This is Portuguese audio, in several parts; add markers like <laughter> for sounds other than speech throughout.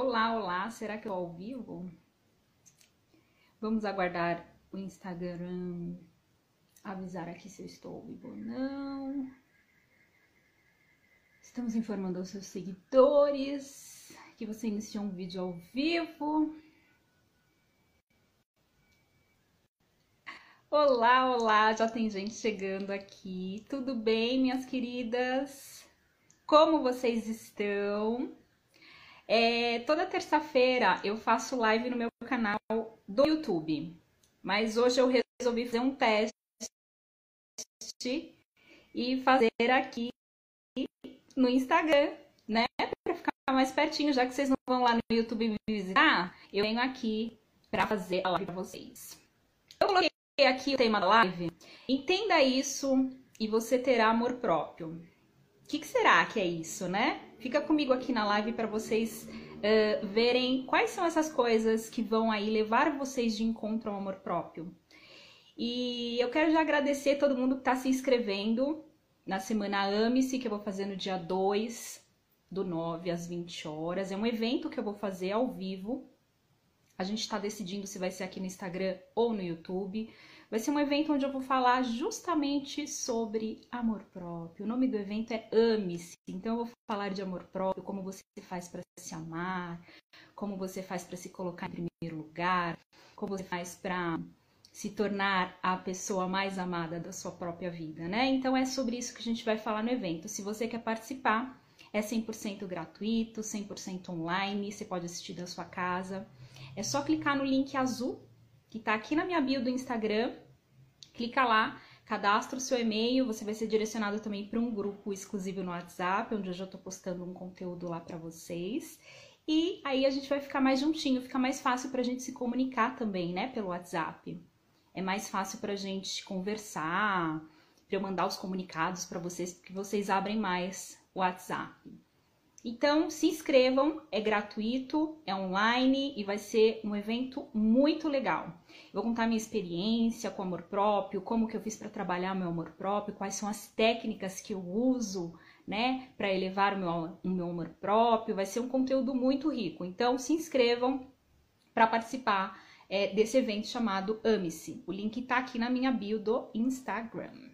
Olá, olá, será que eu ao vivo? Vamos aguardar o Instagram avisar aqui se eu estou ao vivo ou não. Estamos informando aos seus seguidores que você iniciou um vídeo ao vivo. Olá, olá, já tem gente chegando aqui. Tudo bem, minhas queridas? Como vocês estão? É, toda terça-feira eu faço live no meu canal do YouTube, mas hoje eu resolvi fazer um teste e fazer aqui no Instagram, né? Para ficar mais pertinho, já que vocês não vão lá no YouTube me visitar, eu venho aqui para fazer a live para vocês. Eu coloquei aqui o tema da live. Entenda isso e você terá amor próprio. O que, que será que é isso, né? Fica comigo aqui na live para vocês uh, verem quais são essas coisas que vão aí levar vocês de encontro ao amor próprio. E eu quero já agradecer todo mundo que está se inscrevendo na semana Ame-se, que eu vou fazer no dia 2 do 9 às 20 horas. É um evento que eu vou fazer ao vivo. A gente está decidindo se vai ser aqui no Instagram ou no YouTube. Vai ser um evento onde eu vou falar justamente sobre amor próprio. O nome do evento é Ame-se. Então eu vou falar de amor próprio, como você faz para se amar, como você faz para se colocar em primeiro lugar, como você faz para se tornar a pessoa mais amada da sua própria vida, né? Então é sobre isso que a gente vai falar no evento. Se você quer participar, é 100% gratuito, 100% online, você pode assistir da sua casa. É só clicar no link azul que tá aqui na minha bio do Instagram. Clica lá, cadastra o seu e-mail, você vai ser direcionado também para um grupo exclusivo no WhatsApp, onde eu já tô postando um conteúdo lá para vocês. E aí a gente vai ficar mais juntinho, fica mais fácil para a gente se comunicar também, né, pelo WhatsApp. É mais fácil para a gente conversar, para eu mandar os comunicados para vocês, porque vocês abrem mais o WhatsApp. Então, se inscrevam, é gratuito, é online e vai ser um evento muito legal. vou contar minha experiência com amor próprio, como que eu fiz para trabalhar meu amor próprio, quais são as técnicas que eu uso, né, para elevar o meu, o meu amor próprio. Vai ser um conteúdo muito rico. Então, se inscrevam para participar é, desse evento chamado Ame-se. O link tá aqui na minha bio do Instagram.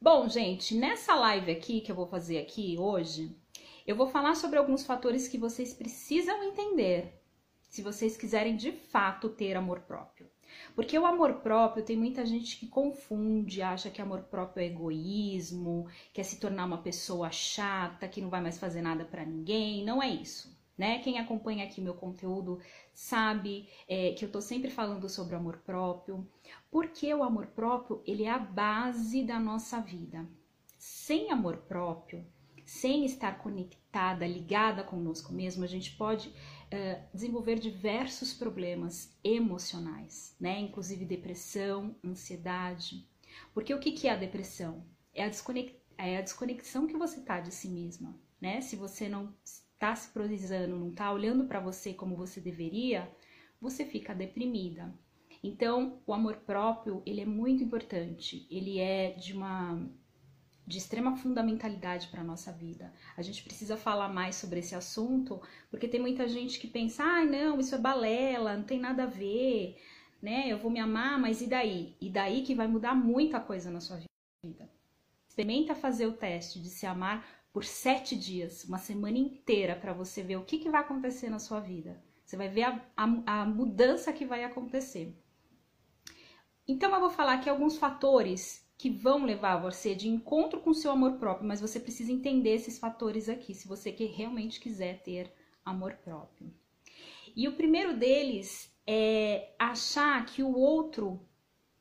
Bom, gente, nessa live aqui que eu vou fazer aqui hoje, eu vou falar sobre alguns fatores que vocês precisam entender se vocês quiserem de fato ter amor próprio. Porque o amor próprio tem muita gente que confunde, acha que amor próprio é egoísmo, quer se tornar uma pessoa chata, que não vai mais fazer nada para ninguém. Não é isso, né? Quem acompanha aqui meu conteúdo sabe é, que eu tô sempre falando sobre amor próprio, porque o amor próprio ele é a base da nossa vida. Sem amor próprio, sem estar conectada, ligada conosco mesmo, a gente pode uh, desenvolver diversos problemas emocionais, né? Inclusive depressão, ansiedade. Porque o que, que é a depressão? É a, desconex... é a desconexão que você tá de si mesma, né? Se você não está se priorizando, não está olhando para você como você deveria, você fica deprimida. Então, o amor próprio, ele é muito importante. Ele é de uma de extrema fundamentalidade para a nossa vida. A gente precisa falar mais sobre esse assunto, porque tem muita gente que pensa: "Ah, não, isso é balela, não tem nada a ver", né? Eu vou me amar, mas e daí? E daí que vai mudar muita coisa na sua vida. Experimenta fazer o teste de se amar por sete dias, uma semana inteira, para você ver o que, que vai acontecer na sua vida. Você vai ver a, a, a mudança que vai acontecer. Então, eu vou falar aqui alguns fatores que vão levar você de encontro com seu amor próprio, mas você precisa entender esses fatores aqui, se você que realmente quiser ter amor próprio. E o primeiro deles é achar que o outro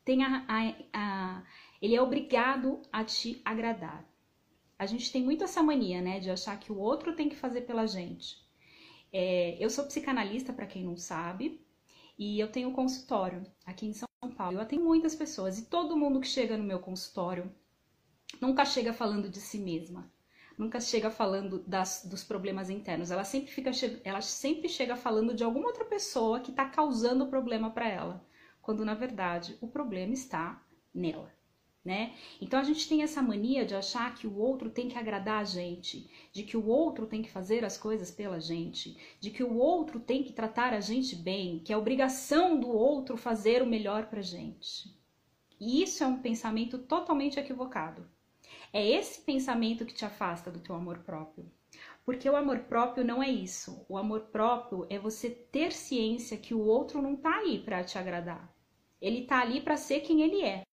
tem a, a, a, ele é obrigado a te agradar. A gente tem muito essa mania, né, de achar que o outro tem que fazer pela gente. É, eu sou psicanalista, para quem não sabe, e eu tenho consultório aqui em São Paulo. Eu atendo muitas pessoas e todo mundo que chega no meu consultório nunca chega falando de si mesma, nunca chega falando das, dos problemas internos. Ela sempre fica, ela sempre chega falando de alguma outra pessoa que está causando o problema para ela, quando na verdade o problema está nela. Né? Então a gente tem essa mania de achar que o outro tem que agradar a gente, de que o outro tem que fazer as coisas pela gente, de que o outro tem que tratar a gente bem, que é obrigação do outro fazer o melhor pra gente. E isso é um pensamento totalmente equivocado. É esse pensamento que te afasta do teu amor próprio. Porque o amor próprio não é isso. O amor próprio é você ter ciência que o outro não tá aí para te agradar. Ele tá ali para ser quem ele é.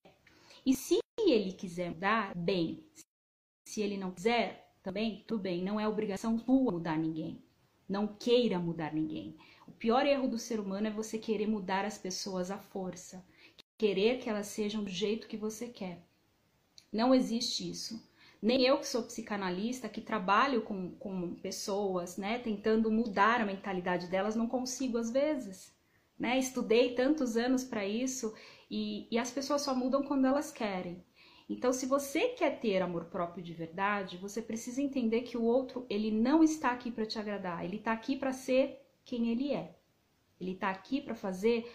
E se ele quiser mudar, bem. Se ele não quiser, também, tudo bem. Não é obrigação tua mudar ninguém. Não queira mudar ninguém. O pior erro do ser humano é você querer mudar as pessoas à força. Querer que elas sejam do jeito que você quer. Não existe isso. Nem eu que sou psicanalista, que trabalho com, com pessoas, né, tentando mudar a mentalidade delas, não consigo às vezes. Né? Estudei tantos anos para isso e, e as pessoas só mudam quando elas querem. Então, se você quer ter amor próprio de verdade, você precisa entender que o outro ele não está aqui para te agradar, ele está aqui para ser quem ele é. Ele está aqui para fazer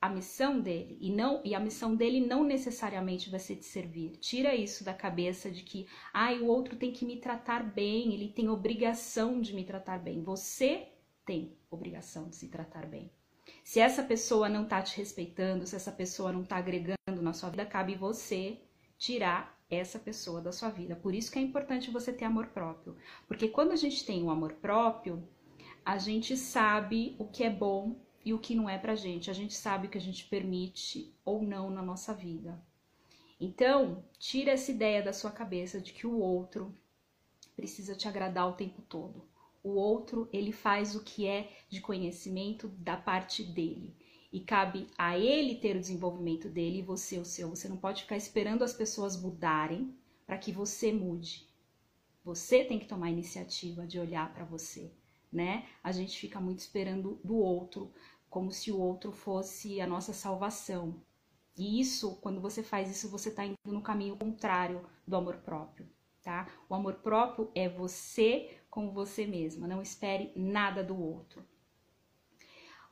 a missão dele e não e a missão dele não necessariamente vai ser te servir. Tira isso da cabeça de que, ai, ah, o outro tem que me tratar bem, ele tem obrigação de me tratar bem. Você tem obrigação de se tratar bem. Se essa pessoa não tá te respeitando, se essa pessoa não tá agregando na sua vida, cabe você tirar essa pessoa da sua vida. Por isso que é importante você ter amor próprio. Porque quando a gente tem o um amor próprio, a gente sabe o que é bom e o que não é pra gente. A gente sabe o que a gente permite ou não na nossa vida. Então, tira essa ideia da sua cabeça de que o outro precisa te agradar o tempo todo. O outro, ele faz o que é de conhecimento da parte dele. E cabe a ele ter o desenvolvimento dele e você o seu. Você não pode ficar esperando as pessoas mudarem para que você mude. Você tem que tomar a iniciativa de olhar para você, né? A gente fica muito esperando do outro, como se o outro fosse a nossa salvação. E isso, quando você faz isso, você está indo no caminho contrário do amor próprio, tá? O amor próprio é você com você mesma, não espere nada do outro.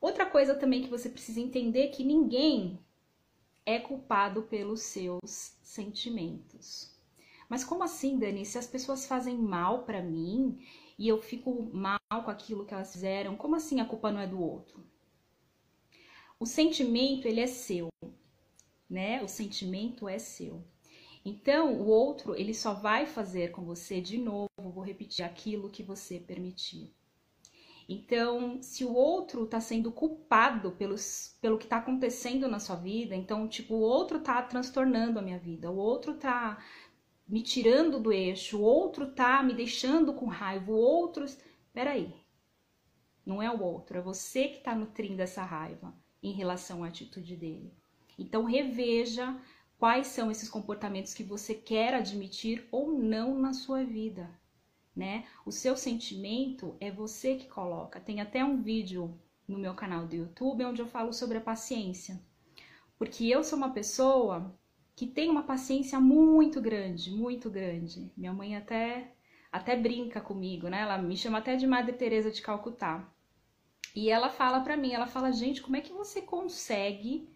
Outra coisa também que você precisa entender é que ninguém é culpado pelos seus sentimentos. Mas como assim, Dani? Se as pessoas fazem mal para mim e eu fico mal com aquilo que elas fizeram, como assim a culpa não é do outro? O sentimento, ele é seu, né? O sentimento é seu. Então, o outro, ele só vai fazer com você de novo, vou repetir, aquilo que você permitir. Então, se o outro está sendo culpado pelos, pelo que está acontecendo na sua vida, então, tipo, o outro está transtornando a minha vida, o outro está me tirando do eixo, o outro está me deixando com raiva, o outro. Peraí. Não é o outro, é você que está nutrindo essa raiva em relação à atitude dele. Então, reveja quais são esses comportamentos que você quer admitir ou não na sua vida, né? O seu sentimento é você que coloca. Tem até um vídeo no meu canal do YouTube onde eu falo sobre a paciência. Porque eu sou uma pessoa que tem uma paciência muito grande, muito grande. Minha mãe até até brinca comigo, né? Ela me chama até de Madre Teresa de Calcutá. E ela fala para mim, ela fala: "Gente, como é que você consegue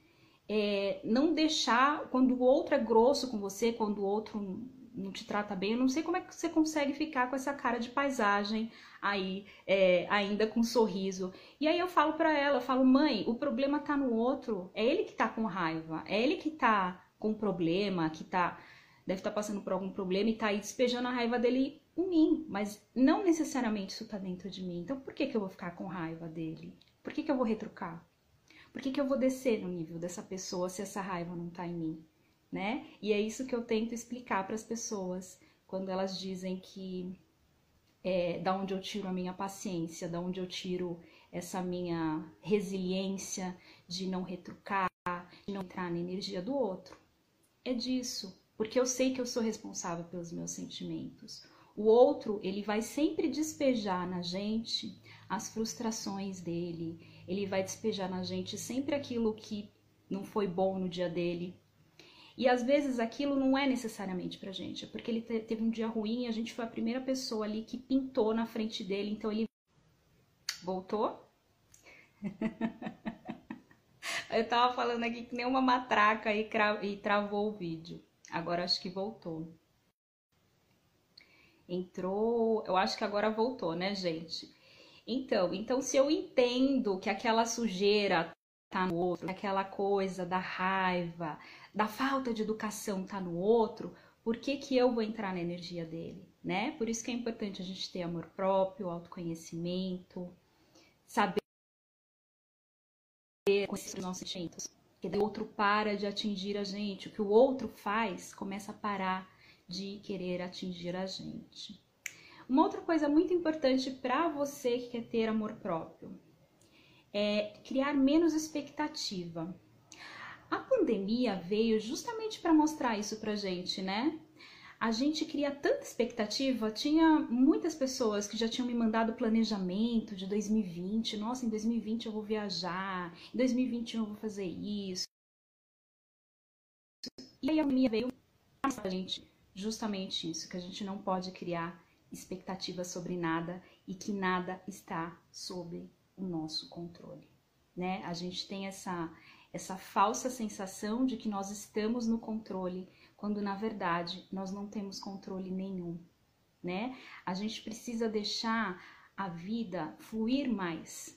é, não deixar quando o outro é grosso com você, quando o outro não te trata bem, eu não sei como é que você consegue ficar com essa cara de paisagem aí, é, ainda com um sorriso. E aí eu falo para ela, eu falo, mãe, o problema tá no outro, é ele que tá com raiva, é ele que tá com problema, que tá deve estar tá passando por algum problema e tá aí despejando a raiva dele em mim, mas não necessariamente isso tá dentro de mim. Então por que que eu vou ficar com raiva dele? Por que que eu vou retrucar? Por que, que eu vou descer no nível dessa pessoa se essa raiva não tá em mim? Né? E é isso que eu tento explicar para as pessoas quando elas dizem que é, da onde eu tiro a minha paciência, da onde eu tiro essa minha resiliência de não retrucar, de não entrar na energia do outro. É disso, porque eu sei que eu sou responsável pelos meus sentimentos. O outro, ele vai sempre despejar na gente as frustrações dele, ele vai despejar na gente sempre aquilo que não foi bom no dia dele. E às vezes aquilo não é necessariamente pra gente, é porque ele teve um dia ruim e a gente foi a primeira pessoa ali que pintou na frente dele, então ele voltou. <laughs> Eu tava falando aqui que nem uma matraca e, e travou o vídeo. Agora acho que voltou. Entrou, eu acho que agora voltou, né, gente? Então, então se eu entendo que aquela sujeira tá no outro, aquela coisa da raiva, da falta de educação tá no outro, por que que eu vou entrar na energia dele, né? Por isso que é importante a gente ter amor próprio, autoconhecimento, saber conhecer os nossos sentimentos que o outro para de atingir a gente, o que o outro faz começa a parar de querer atingir a gente. Uma outra coisa muito importante para você que quer ter amor próprio é criar menos expectativa. A pandemia veio justamente para mostrar isso pra gente, né? a gente cria tanta expectativa. Tinha muitas pessoas que já tinham me mandado planejamento de 2020. Nossa, em 2020 eu vou viajar, em 2021 eu vou fazer isso. E aí a pandemia veio pra gente justamente isso, que a gente não pode criar expectativas sobre nada e que nada está sob o nosso controle, né? A gente tem essa essa falsa sensação de que nós estamos no controle quando na verdade nós não temos controle nenhum, né? A gente precisa deixar a vida fluir mais,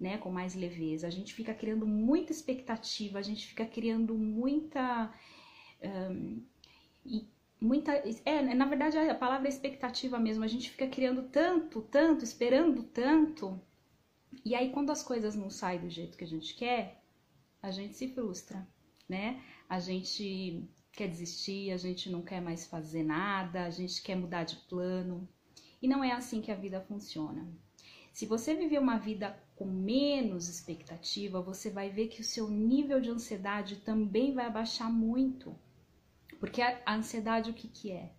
né, com mais leveza. A gente fica criando muita expectativa, a gente fica criando muita um, muita é, na verdade a palavra é expectativa mesmo. A gente fica criando tanto, tanto, esperando tanto. E aí quando as coisas não saem do jeito que a gente quer, a gente se frustra, né? A gente quer desistir, a gente não quer mais fazer nada, a gente quer mudar de plano. E não é assim que a vida funciona. Se você viver uma vida com menos expectativa, você vai ver que o seu nível de ansiedade também vai abaixar muito. Porque a ansiedade o que, que é?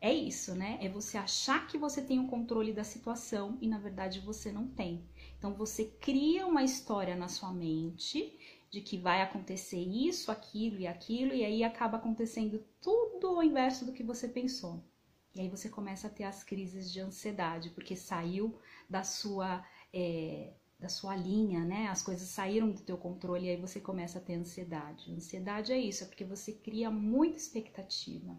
É isso, né? É você achar que você tem o um controle da situação e na verdade você não tem. Então você cria uma história na sua mente de que vai acontecer isso, aquilo e aquilo, e aí acaba acontecendo tudo ao inverso do que você pensou. E aí você começa a ter as crises de ansiedade, porque saiu da sua é, da sua linha, né? As coisas saíram do teu controle e aí você começa a ter ansiedade. Ansiedade é isso, é porque você cria muita expectativa,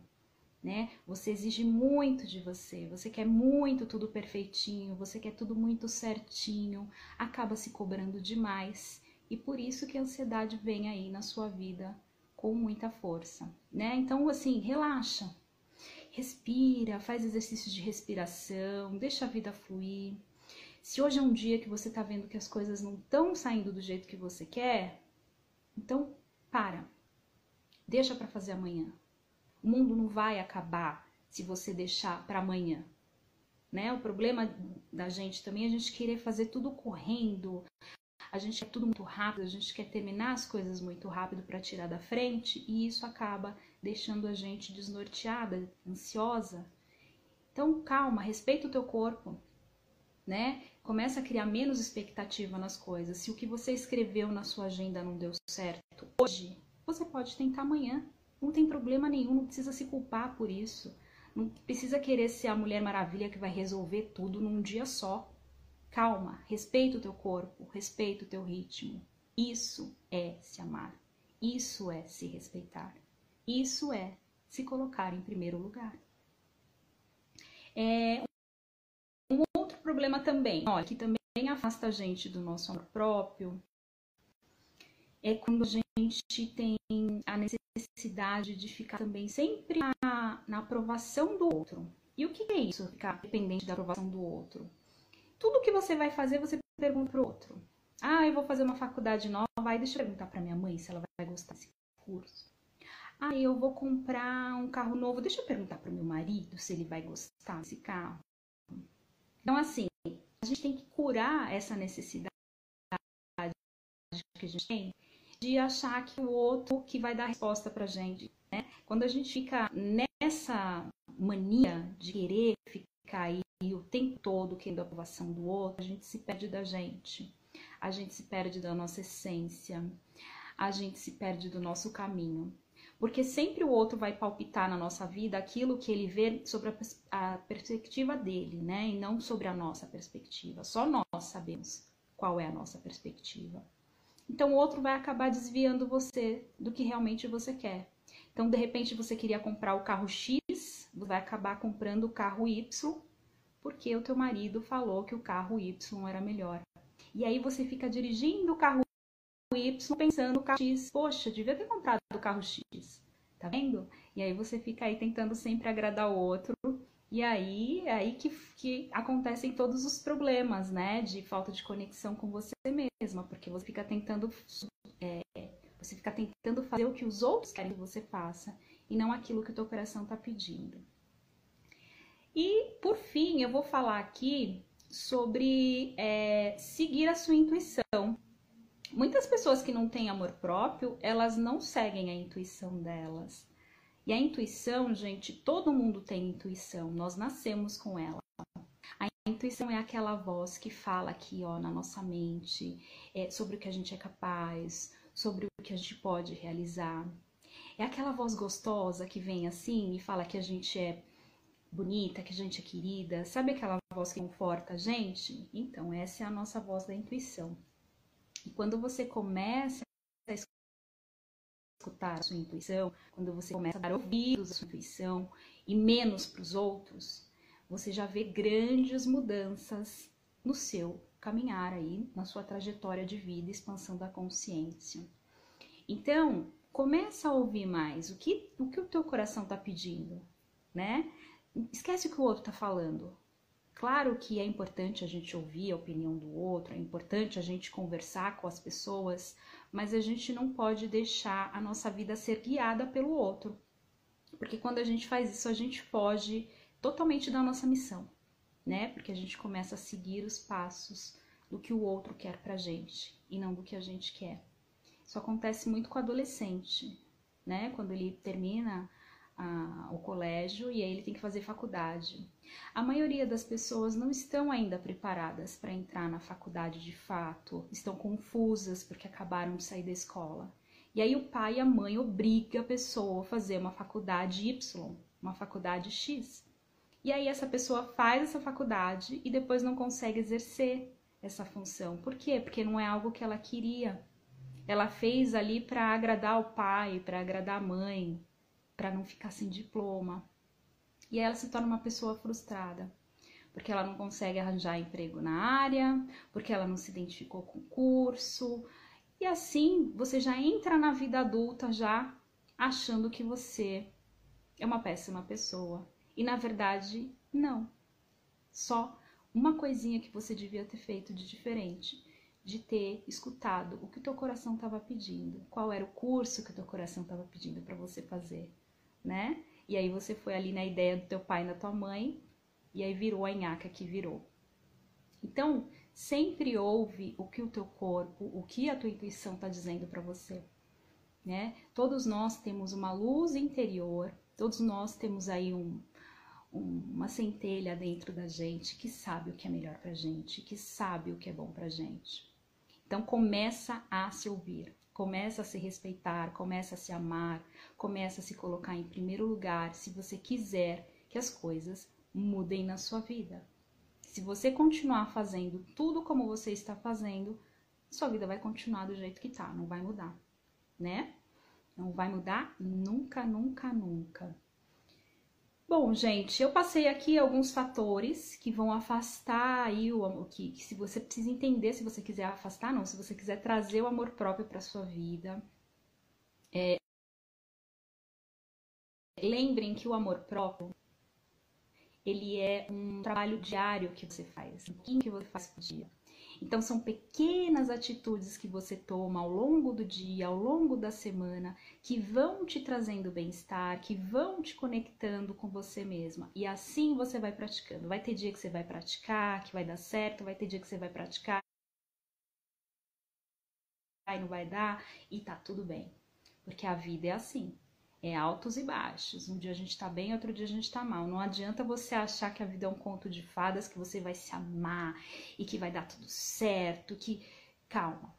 né? Você exige muito de você, você quer muito tudo perfeitinho, você quer tudo muito certinho, acaba se cobrando demais e por isso que a ansiedade vem aí na sua vida com muita força, né? Então, assim, relaxa, respira, faz exercícios de respiração, deixa a vida fluir. Se hoje é um dia que você tá vendo que as coisas não estão saindo do jeito que você quer, então para. Deixa para fazer amanhã. O mundo não vai acabar se você deixar para amanhã. Né? O problema da gente também é a gente querer fazer tudo correndo, a gente quer tudo muito rápido, a gente quer terminar as coisas muito rápido para tirar da frente e isso acaba deixando a gente desnorteada, ansiosa. Então, calma, respeita o teu corpo, né? Começa a criar menos expectativa nas coisas. Se o que você escreveu na sua agenda não deu certo hoje, você pode tentar amanhã. Não tem problema nenhum, não precisa se culpar por isso. Não precisa querer ser a Mulher Maravilha que vai resolver tudo num dia só. Calma, respeita o teu corpo, respeita o teu ritmo. Isso é se amar. Isso é se respeitar. Isso é se colocar em primeiro lugar. É um outro problema também, olha, que também afasta a gente do nosso amor próprio, é quando a gente tem a necessidade de ficar também sempre na, na aprovação do outro. E o que é isso, ficar dependente da aprovação do outro? Tudo que você vai fazer, você pergunta pro outro. Ah, eu vou fazer uma faculdade nova, aí deixa eu perguntar pra minha mãe se ela vai gostar desse curso. Ah, eu vou comprar um carro novo, deixa eu perguntar pro meu marido se ele vai gostar desse carro. Então, assim, a gente tem que curar essa necessidade que a gente tem de achar que o outro que vai dar resposta pra gente, né? Quando a gente fica nessa mania de querer ficar aí o tempo todo querendo a aprovação do outro, a gente se perde da gente, a gente se perde da nossa essência, a gente se perde do nosso caminho. Porque sempre o outro vai palpitar na nossa vida aquilo que ele vê sobre a, a perspectiva dele, né? E não sobre a nossa perspectiva. Só nós sabemos qual é a nossa perspectiva. Então o outro vai acabar desviando você do que realmente você quer. Então, de repente, você queria comprar o carro X, vai acabar comprando o carro Y, porque o teu marido falou que o carro Y era melhor. E aí você fica dirigindo o carro Y pensando no carro X. Poxa, devia ter comprado o carro X. Tá vendo? E aí você fica aí tentando sempre agradar o outro. E aí é aí que, que acontecem todos os problemas, né? De falta de conexão com você mesma, porque você fica tentando é, você fica tentando fazer o que os outros querem que você faça e não aquilo que o teu coração está pedindo. E por fim, eu vou falar aqui sobre é, seguir a sua intuição. Muitas pessoas que não têm amor próprio, elas não seguem a intuição delas. E a intuição, gente, todo mundo tem intuição, nós nascemos com ela. A intuição é aquela voz que fala aqui, ó, na nossa mente, é, sobre o que a gente é capaz, sobre o que a gente pode realizar. É aquela voz gostosa que vem assim e fala que a gente é bonita, que a gente é querida. Sabe aquela voz que conforta a gente? Então, essa é a nossa voz da intuição. E quando você começa a escutar a sua intuição, quando você começa a dar ouvidos à sua intuição e menos para os outros, você já vê grandes mudanças no seu caminhar aí na sua trajetória de vida, expansão da consciência. Então, começa a ouvir mais o que o, que o teu coração está pedindo, né? Esquece o que o outro está falando. Claro que é importante a gente ouvir a opinião do outro, é importante a gente conversar com as pessoas, mas a gente não pode deixar a nossa vida ser guiada pelo outro. Porque quando a gente faz isso, a gente foge totalmente da nossa missão né? Porque a gente começa a seguir os passos do que o outro quer pra gente e não do que a gente quer. Isso acontece muito com o adolescente, né? Quando ele termina a, o colégio e aí ele tem que fazer faculdade. A maioria das pessoas não estão ainda preparadas para entrar na faculdade de fato, estão confusas porque acabaram de sair da escola. E aí o pai e a mãe obrigam a pessoa a fazer uma faculdade Y, uma faculdade X. E aí essa pessoa faz essa faculdade e depois não consegue exercer essa função. Por quê? Porque não é algo que ela queria. Ela fez ali para agradar o pai, para agradar a mãe, para não ficar sem diploma. E ela se torna uma pessoa frustrada, porque ela não consegue arranjar emprego na área, porque ela não se identificou com o curso. E assim, você já entra na vida adulta já achando que você é uma péssima pessoa, e na verdade, não. Só uma coisinha que você devia ter feito de diferente, de ter escutado o que o teu coração estava pedindo, qual era o curso que o teu coração estava pedindo para você fazer, né? E aí você foi ali na ideia do teu pai e da tua mãe, e aí virou a nhaca que virou. Então, sempre ouve o que o teu corpo, o que a tua intuição está dizendo para você, né? Todos nós temos uma luz interior, todos nós temos aí um, uma centelha dentro da gente que sabe o que é melhor pra gente, que sabe o que é bom pra gente. Então começa a se ouvir, começa a se respeitar, começa a se amar, começa a se colocar em primeiro lugar, se você quiser que as coisas mudem na sua vida. Se você continuar fazendo tudo como você está fazendo, sua vida vai continuar do jeito que tá, não vai mudar, né? Não vai mudar nunca, nunca, nunca. Bom, gente, eu passei aqui alguns fatores que vão afastar aí o amor, que, que, se você precisa entender, se você quiser afastar, não, se você quiser trazer o amor próprio para sua vida. É... Lembrem que o amor próprio ele é um trabalho diário que você faz, um que você faz por dia. Então, são pequenas atitudes que você toma ao longo do dia, ao longo da semana, que vão te trazendo bem-estar, que vão te conectando com você mesma. E assim você vai praticando. Vai ter dia que você vai praticar, que vai dar certo, vai ter dia que você vai praticar e não vai dar, e tá tudo bem. Porque a vida é assim é altos e baixos. Um dia a gente tá bem, outro dia a gente tá mal. Não adianta você achar que a vida é um conto de fadas, que você vai se amar e que vai dar tudo certo, que calma.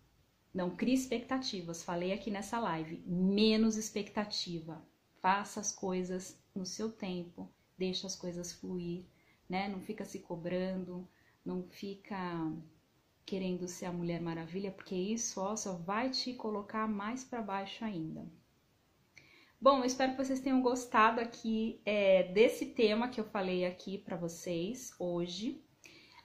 Não crie expectativas. Falei aqui nessa live, menos expectativa. Faça as coisas no seu tempo, deixa as coisas fluir, né? Não fica se cobrando, não fica querendo ser a Mulher Maravilha, porque isso ó, só vai te colocar mais para baixo ainda. Bom, eu espero que vocês tenham gostado aqui é, desse tema que eu falei aqui para vocês hoje.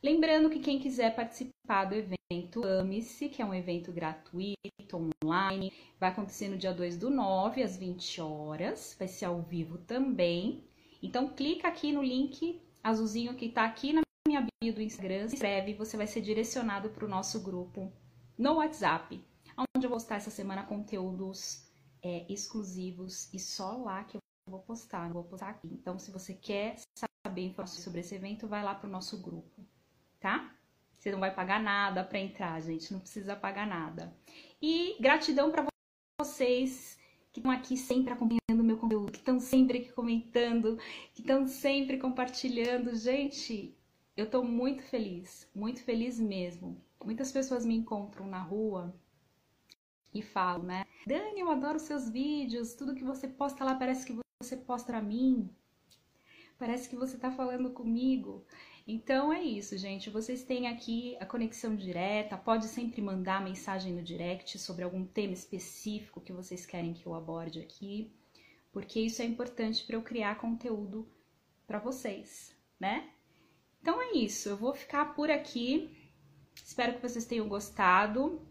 Lembrando que quem quiser participar do evento Ame-se, que é um evento gratuito, online, vai acontecer no dia 2 do 9, às 20 horas, vai ser ao vivo também. Então, clica aqui no link azulzinho que está aqui na minha bio do Instagram, se inscreve, você vai ser direcionado para o nosso grupo no WhatsApp, onde eu vou postar essa semana conteúdos é, exclusivos e só lá que eu vou postar, não vou postar aqui. Então, se você quer saber informações sobre esse evento, vai lá para o nosso grupo, tá? Você não vai pagar nada para entrar, gente, não precisa pagar nada. E gratidão para vocês que estão aqui sempre acompanhando o meu conteúdo, que estão sempre aqui comentando, que estão sempre compartilhando. Gente, eu estou muito feliz, muito feliz mesmo. Muitas pessoas me encontram na rua e falam, né? Dani, eu adoro seus vídeos, tudo que você posta lá parece que você posta pra mim. Parece que você tá falando comigo. Então é isso, gente. Vocês têm aqui a conexão direta. Pode sempre mandar mensagem no direct sobre algum tema específico que vocês querem que eu aborde aqui, porque isso é importante para eu criar conteúdo para vocês, né? Então é isso. Eu vou ficar por aqui. Espero que vocês tenham gostado.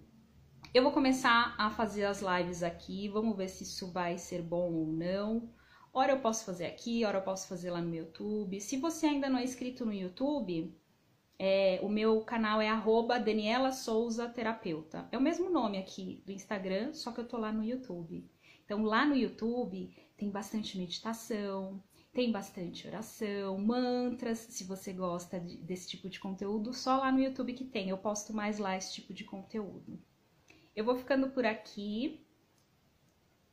Eu vou começar a fazer as lives aqui, vamos ver se isso vai ser bom ou não. Ora eu posso fazer aqui, ora eu posso fazer lá no YouTube. Se você ainda não é inscrito no YouTube, é, o meu canal é arroba Daniela Souza Terapeuta. É o mesmo nome aqui do Instagram, só que eu tô lá no YouTube. Então lá no YouTube tem bastante meditação, tem bastante oração, mantras, se você gosta de, desse tipo de conteúdo, só lá no YouTube que tem. Eu posto mais lá esse tipo de conteúdo. Eu vou ficando por aqui.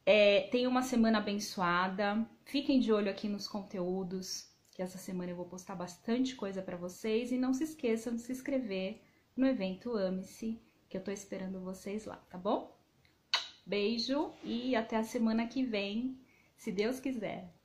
É, tenha uma semana abençoada. Fiquem de olho aqui nos conteúdos, que essa semana eu vou postar bastante coisa para vocês. E não se esqueçam de se inscrever no evento Ame-se, que eu tô esperando vocês lá, tá bom? Beijo e até a semana que vem, se Deus quiser.